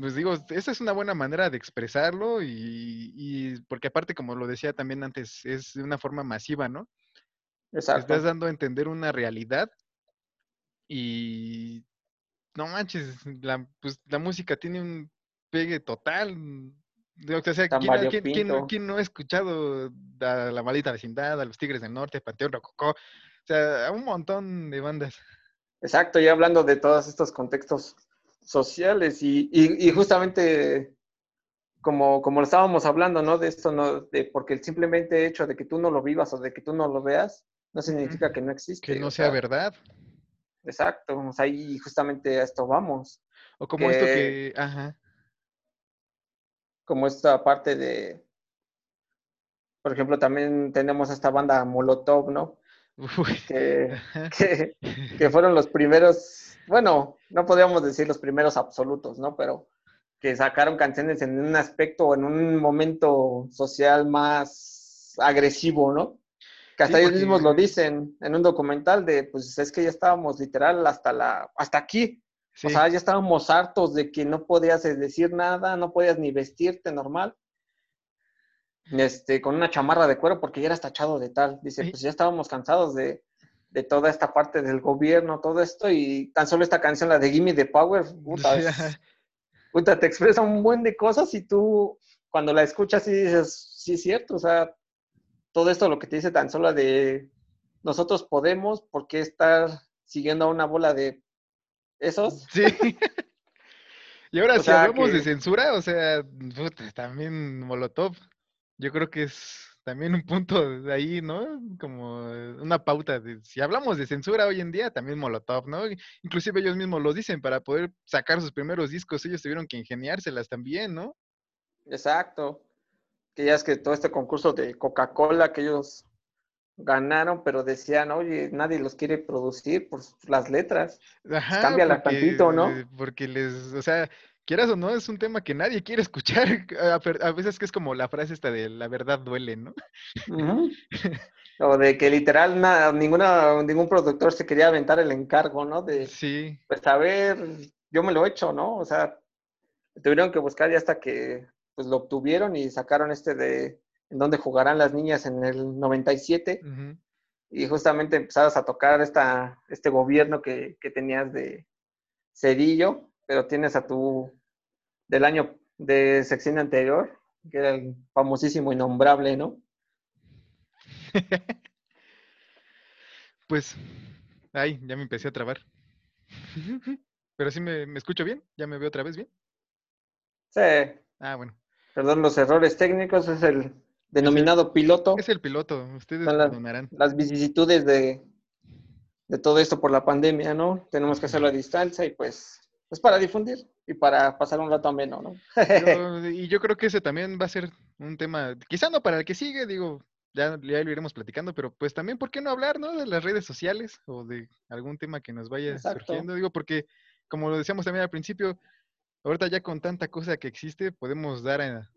pues digo, esa es una buena manera de expresarlo y, y porque aparte, como lo decía también antes, es de una forma masiva, ¿no? Estás dando a entender una realidad y no manches, la, pues, la música tiene un pegue total. O sea, ¿quién, no, ha escuchado a La Maldita Vecindad, a Los Tigres del Norte, Panteón Rococó? O sea, un montón de bandas. Exacto, ya hablando de todos estos contextos sociales y, y, justamente como, como lo estábamos hablando, ¿no? De esto, ¿no? De, porque el simplemente hecho de que tú no lo vivas o de que tú no lo veas, no significa que no existe. Que no sea, verdad. Exacto, o sea, ahí justamente a esto vamos. O como esto que, ajá. como esta parte de, por ejemplo, también tenemos esta banda Molotov, ¿no? Que, que, fueron los primeros, bueno, no podríamos decir los primeros absolutos, ¿no? Pero que sacaron canciones en un aspecto, en un momento social más agresivo, ¿no? Que hasta ellos mismos lo dicen en un documental de, pues es que ya estábamos literal hasta la, hasta aquí. O sea, ya estábamos hartos de que no podías decir nada, no podías ni vestirte normal. Este, con una chamarra de cuero porque ya eras tachado de tal. Dice, pues ya estábamos cansados de, de, toda esta parte del gobierno, todo esto, y tan solo esta canción, la de Gimme the Power, puta, te expresa un buen de cosas y tú cuando la escuchas y dices, sí es cierto, o sea, todo esto lo que te dice tan solo de nosotros podemos, ¿por qué estar siguiendo a una bola de esos? Sí. y ahora si hablamos de censura, o sea, también Molotov, yo creo que es también un punto de ahí, ¿no? Como una pauta de, si hablamos de censura hoy en día, también Molotov, ¿no? Inclusive ellos mismos lo dicen, para poder sacar sus primeros discos, ellos tuvieron que ingeniárselas también, ¿no? Exacto. Que ya es que todo este concurso de Coca-Cola que ellos ganaron, pero decían, oye, nadie los quiere producir por las letras. Ajá, Cámbiala tantito, ¿no? Porque les, o sea, quieras o no, es un tema que nadie quiere escuchar. A veces que es como la frase esta de la verdad duele, ¿no? O de que literal nada, ninguna, ningún productor se quería aventar el encargo, ¿no? De, sí. Pues a ver, yo me lo he hecho, ¿no? O sea, tuvieron que buscar ya hasta que pues lo obtuvieron y sacaron este de en donde jugarán las niñas en el 97. Y justamente empezabas a tocar esta, este gobierno que, que tenías de Cedillo, pero tienes a tu del año de sección anterior, que era el famosísimo innombrable, ¿no? pues, ay, ya me empecé a trabar. Pero sí me, escucho bien, ya me veo otra vez bien. Sí. Ah, bueno. Perdón, los errores técnicos es el denominado piloto. Es el piloto, ustedes las, las vicisitudes de, de todo esto por la pandemia, ¿no? Tenemos que hacerlo a distancia y pues es para difundir y para pasar un rato ameno, ¿no? y yo creo que ese también va a ser un tema, quizá no para el que sigue, digo, ya, ya lo iremos platicando, pero pues también, ¿por qué no hablar, no? De las redes sociales o de algún tema que nos vaya surgiendo, digo, porque como lo decíamos también al principio, ahorita ya con tanta cosa que existe, podemos dar a,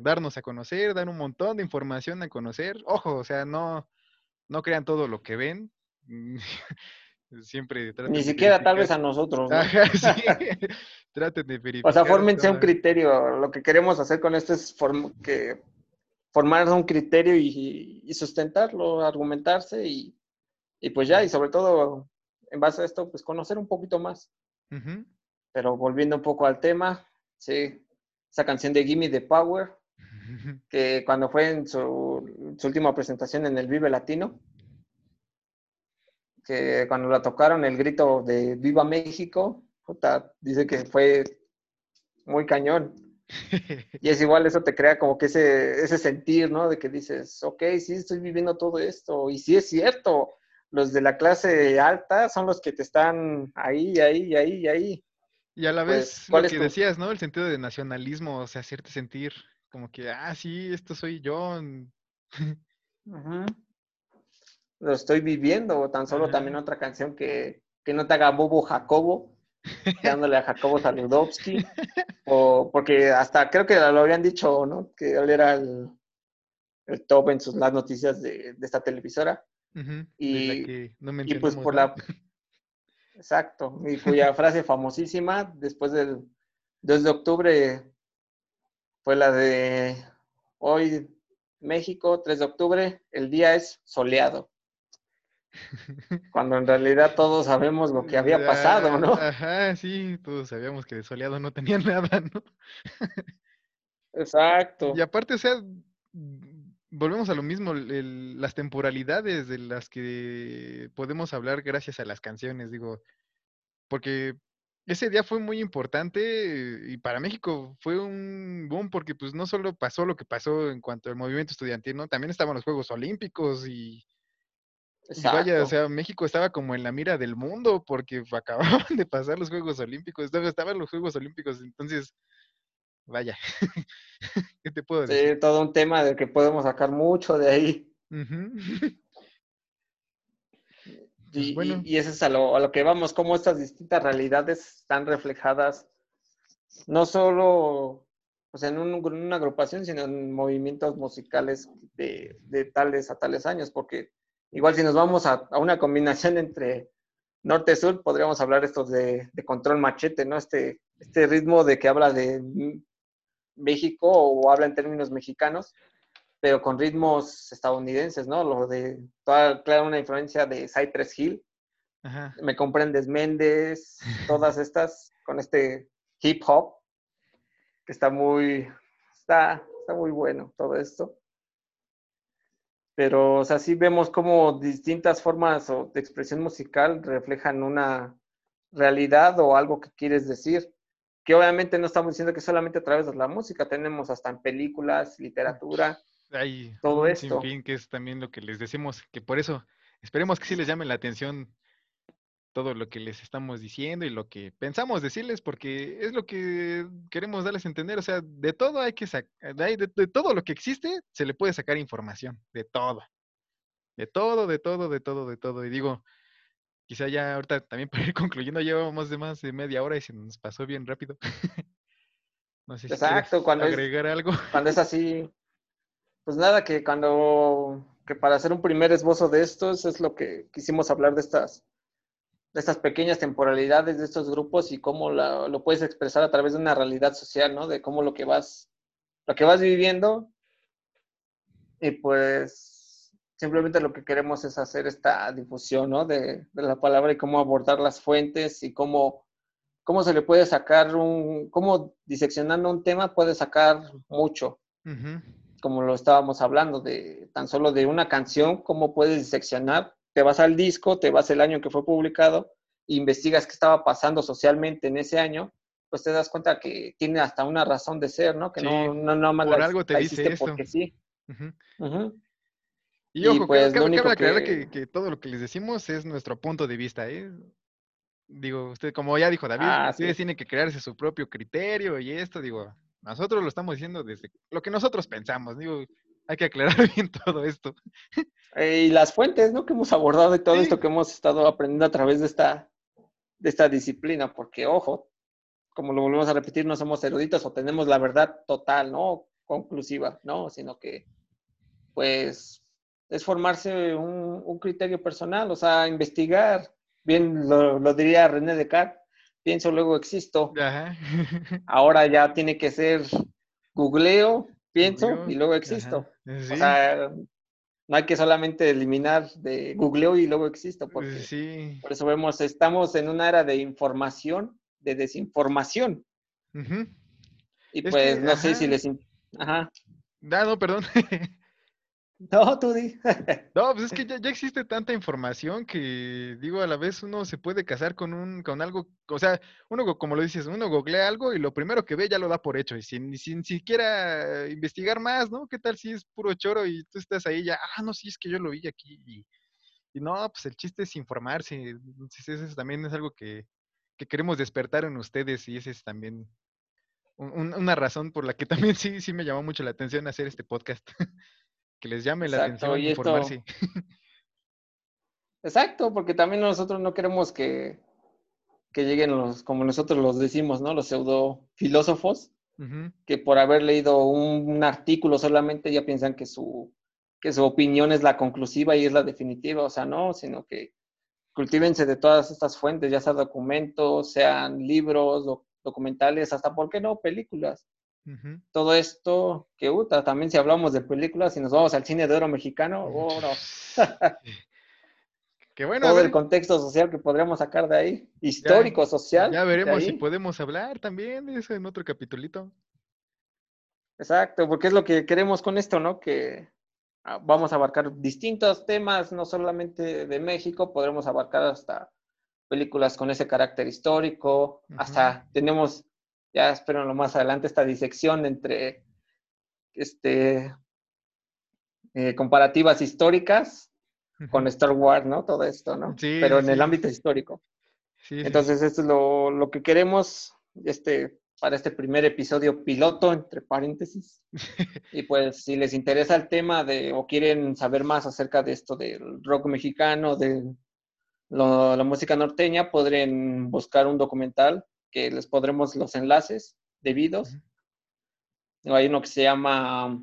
darnos a conocer, dar un montón de información a conocer. Ojo, o sea, no, no crean todo lo que ven. Siempre Ni siquiera tal vez a nosotros. ¿no? traten de verificar. O sea, fórmense un criterio. Lo que queremos hacer con esto es que formar un criterio y, sustentarlo, argumentarse y, pues ya, y sobre todo en base a esto, pues conocer un poquito más. Pero volviendo un poco al tema, sí, esa canción de Gimme the Power, que cuando fue en su, su última presentación en el Vive Latino, que cuando la tocaron el grito de Viva México, dice que fue muy cañón. Y es igual, eso te crea como que ese, ese sentir, ¿no? De que dices, ok, sí, estoy viviendo todo esto. Y sí es cierto, los de la clase alta son los que te están ahí, ahí, ahí, ahí. Y a la vez, pues, lo que decías, ¿no? El sentido de nacionalismo, o sea, hacerte sentir como que, ah, sí, esto soy yo. Ajá lo estoy viviendo, o tan solo también otra canción que, no te haga bobo Jacobo, dándole a Jacobo Saludowski, o porque hasta creo que lo habían dicho, ¿no? Que él era el, top en sus, las noticias de, esta televisora. y, y pues por la... Exacto, y cuya frase famosísima después del 2 de octubre fue la de hoy México, 3 de octubre, el día es soleado. Cuando en realidad todos sabemos lo que había pasado, ¿no? Ajá, sí, todos sabíamos que de soleado no tenía nada, ¿no? Exacto. Y aparte, o sea, volvemos a lo mismo, las temporalidades de las que podemos hablar gracias a las canciones, digo, porque ese día fue muy importante y para México fue un boom porque pues no solo pasó lo que pasó en cuanto al movimiento estudiantil, ¿no? También estaban los Juegos Olímpicos y vaya, o sea, México estaba como en la mira del mundo porque acababan de pasar los Juegos Olímpicos, estaban los Juegos Olímpicos, entonces vaya, ¿qué te puedo decir? Sí, todo un tema de que podemos sacar mucho de ahí. Pues y, bueno. y, eso es a lo, a lo, que vamos, cómo estas distintas realidades están reflejadas no solo pues, en, una agrupación, sino en movimientos musicales de, de, tales a tales años, porque igual si nos vamos a, a una combinación entre norte-sur, podríamos hablar esto de, de, control machete, ¿no? Este, este ritmo de que habla de México o habla en términos mexicanos, pero con ritmos estadounidenses, ¿no? Lo de, toda, claro, una influencia de Cypress Hill. Me comprendes Méndez, todas estas, con este hip hop, que está muy, está, está muy bueno todo esto. Pero, o sea, sí vemos como distintas formas de expresión musical reflejan una realidad o algo que quieres decir que obviamente no estamos diciendo que solamente a través de la música, tenemos hasta en películas, literatura, hay todo esto. fin, que es también lo que les decimos, que por eso esperemos que sí les llame la atención todo lo que les estamos diciendo y lo que pensamos decirles, porque es lo que queremos darles a entender. O sea, de todo hay que sacar, de, de, todo lo que existe, se le puede sacar información, de todo. De todo, de todo, de todo, de todo. Y digo, quizá ya ahorita también para ir concluyendo, llevamos de más de media hora y se nos pasó bien rápido. no sé si Exacto, cuando agregar algo. Cuando es así, pues nada, que cuando, que para hacer un primer esbozo de estos es lo que quisimos hablar de estas, de estas pequeñas temporalidades de estos grupos y cómo lo puedes expresar a través de una realidad social, ¿no? De cómo lo que vas, lo que vas viviendo y pues simplemente lo que queremos es hacer esta difusión, ¿no? De, de la palabra y cómo abordar las fuentes y cómo, cómo se le puede sacar un, cómo diseccionando un tema puede sacar mucho como lo estábamos hablando, de tan solo de una canción, cómo puedes diseccionar. Te vas al disco, te vas el año que fue publicado, investigas qué estaba pasando socialmente en ese año, pues te das cuenta que tiene hasta una razón de ser, ¿no? Que no, no, no más por algo te dice esto. porque sí. Y ojo, pues, cabe, aclarar que... Que, todo lo que les decimos es nuestro punto de vista, ¿eh? Digo, usted, como ya dijo David, ah, ustedes tienen que crearse su propio criterio y esto, digo, nosotros lo estamos diciendo desde lo que nosotros pensamos, digo, hay que aclarar bien todo esto. Eh, y las fuentes, ¿no? Que hemos abordado de todo esto que hemos estado aprendiendo a través de esta, de esta disciplina, porque, ojo, como lo volvemos a repetir, no somos eruditos o tenemos la verdad total, ¿no? Conclusiva, ¿no? Sino que, pues, es formarse un, un criterio personal, o sea, investigar, bien lo, lo diría René Descartes, pienso, luego existo. Ahora ya tiene que ser googleo, pienso y luego existo. O sea, no hay que solamente eliminar de googleo y luego existo, porque por eso vemos, estamos en una era de información, de desinformación. Y pues no sé si les... Ajá. Ah, no, perdón. No, tú di. no, pues es que ya, existe tanta información que, digo, a la vez uno se puede casar con un, con algo, o sea, uno, como lo dices, uno googlea algo y lo primero que ve ya lo da por hecho, y sin, sin siquiera investigar más, ¿no? ¿Qué tal si es puro choro y tú estás ahí ya, ah, no, sí, es que yo lo vi aquí, y, y no, pues el chiste es informarse, entonces eso también es algo que, que queremos despertar en ustedes, y ese es también una razón por la que también sí, sí me llamó mucho la atención hacer este podcast. que les llame la atención informarse. Exacto, porque también nosotros no queremos que, que lleguen los, como nosotros los decimos, ¿no? Los pseudo filósofos, que por haber leído un, artículo solamente ya piensan que su, que su opinión es la conclusiva y es la definitiva, o sea, no, sino que cultívense de todas estas fuentes, ya sean documentos, sean libros, documentales, hasta, ¿por qué no?, películas. Todo esto que Uta, también si hablamos de películas y nos vamos al cine de oro mexicano, oro. Qué bueno. Todo el contexto social que podríamos sacar de ahí, histórico, social. Ya veremos si podemos hablar también de eso en otro capitulito. Exacto, porque es lo que queremos con esto, ¿no? Que ah, vamos a abarcar distintos temas, no solamente de México, podremos abarcar hasta películas con ese carácter histórico, hasta tenemos ya espero más adelante esta disección entre este, eh, comparativas históricas con Star Wars, ¿no? Todo esto, ¿no? Sí, Pero en el ámbito histórico. Sí, Entonces, esto es lo, lo, que queremos, este, para este primer episodio piloto, entre paréntesis. y pues si les interesa el tema de o quieren saber más acerca de esto del rock mexicano, de la música norteña, podrán buscar un documental que les podremos los enlaces debidos. Hay uno que se llama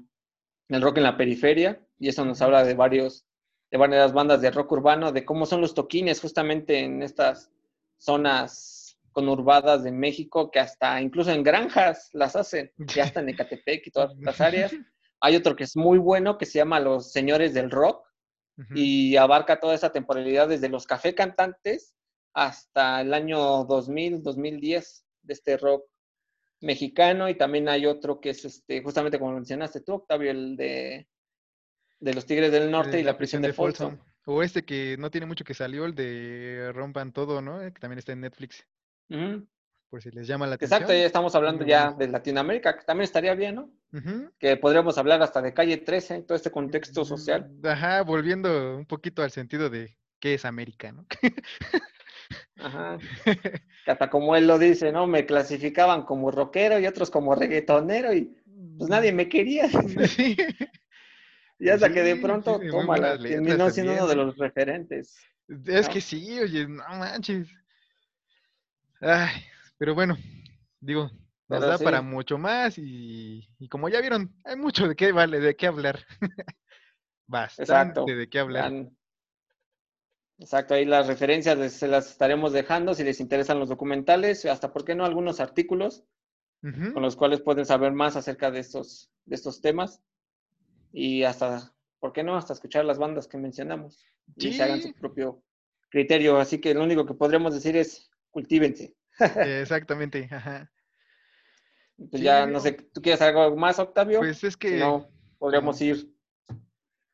El rock en la periferia y eso nos habla de varios de varias bandas de rock urbano, de cómo son los toquines justamente en estas zonas conurbadas de México, que hasta incluso en granjas las hacen, ya hasta en Ecatepec y todas las áreas. Hay otro que es muy bueno, que se llama Los Señores del Rock, y abarca toda esa temporalidad desde los café cantantes hasta el año 2000, 2010 de este rock mexicano y también hay otro que es este justamente como mencionaste tú Octavio el de de los Tigres del Norte y la, prisión, de, Folsom. O este que no tiene mucho que salió, el de Rompan Todo, ¿no? Que también está en Netflix. Por si les llama la atención. Exacto, ya estamos hablando ya de Latinoamérica, que también estaría bien, ¿no? Que podríamos hablar hasta de calle 13, todo este contexto social. Ajá, volviendo un poquito al sentido de qué es América, ¿no? Ajá. hasta como él lo dice, ¿no? Me clasificaban como rockero y otros como reggaetonero y pues nadie me quería. Sí. Y hasta que de pronto, sí, tómala, terminó siendo uno de los referentes. Es que sí, oye, no manches. Ay, pero bueno, digo, nos da para mucho más y, como ya vieron, hay mucho de qué vale, de qué hablar. Bastante Exacto. de qué hablar. Exacto, ahí las referencias se las estaremos dejando si les interesan los documentales, hasta por qué no algunos artículos con los cuales pueden saber más acerca de estos, de estos temas y hasta, ¿por qué no? Hasta escuchar las bandas que mencionamos y se hagan su propio criterio. Así que lo único que podremos decir es cultívense. Exactamente, ajá. Pues ya, no sé, ¿tú quieres algo más, Octavio? Pues es que... no, podríamos ir.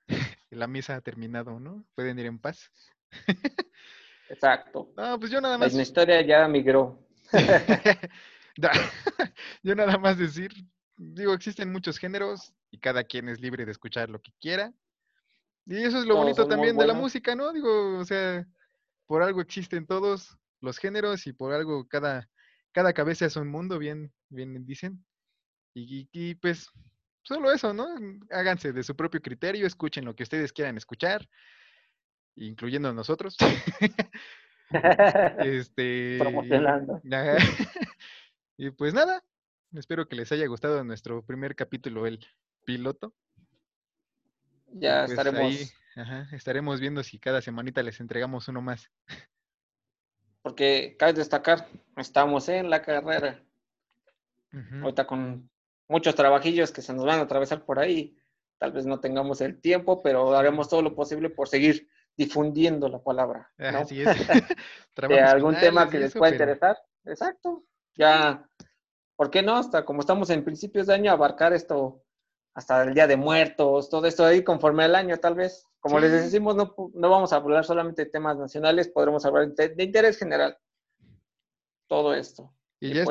La misa ha terminado, ¿no? Pueden ir en paz. Exacto. No, pues yo nada más... La historia ya migró. yo nada más decir, digo, existen muchos géneros y cada quien es libre de escuchar lo que quiera. Y eso es lo bonito también de la música, ¿no? Digo, o sea, por algo existen todos los géneros y por algo cada, cada cabeza es un mundo, bien, bien dicen. Y, y, pues solo eso, ¿no? Háganse de su propio criterio, escuchen lo que ustedes quieran escuchar, incluyendo a nosotros. este, Promocionando. y pues nada, Espero que les haya gustado nuestro primer capítulo, el piloto. Ya pues estaremos. estaremos viendo si cada semanita les entregamos uno más. Porque cabe destacar, estamos en la carrera. Ahorita con muchos trabajillos que se nos van a atravesar por ahí. Tal vez no tengamos el tiempo, pero haremos todo lo posible por seguir difundiendo la palabra. Así es. de algún tema que les pueda interesar. Exacto. Ya ¿por qué no? Hasta como estamos en principios de año, abarcar esto hasta el Día de Muertos, todo esto ahí conforme al año tal vez. Como les decimos, no, no, vamos a hablar solamente de temas nacionales, podremos hablar de, interés general. Todo esto. Y, ya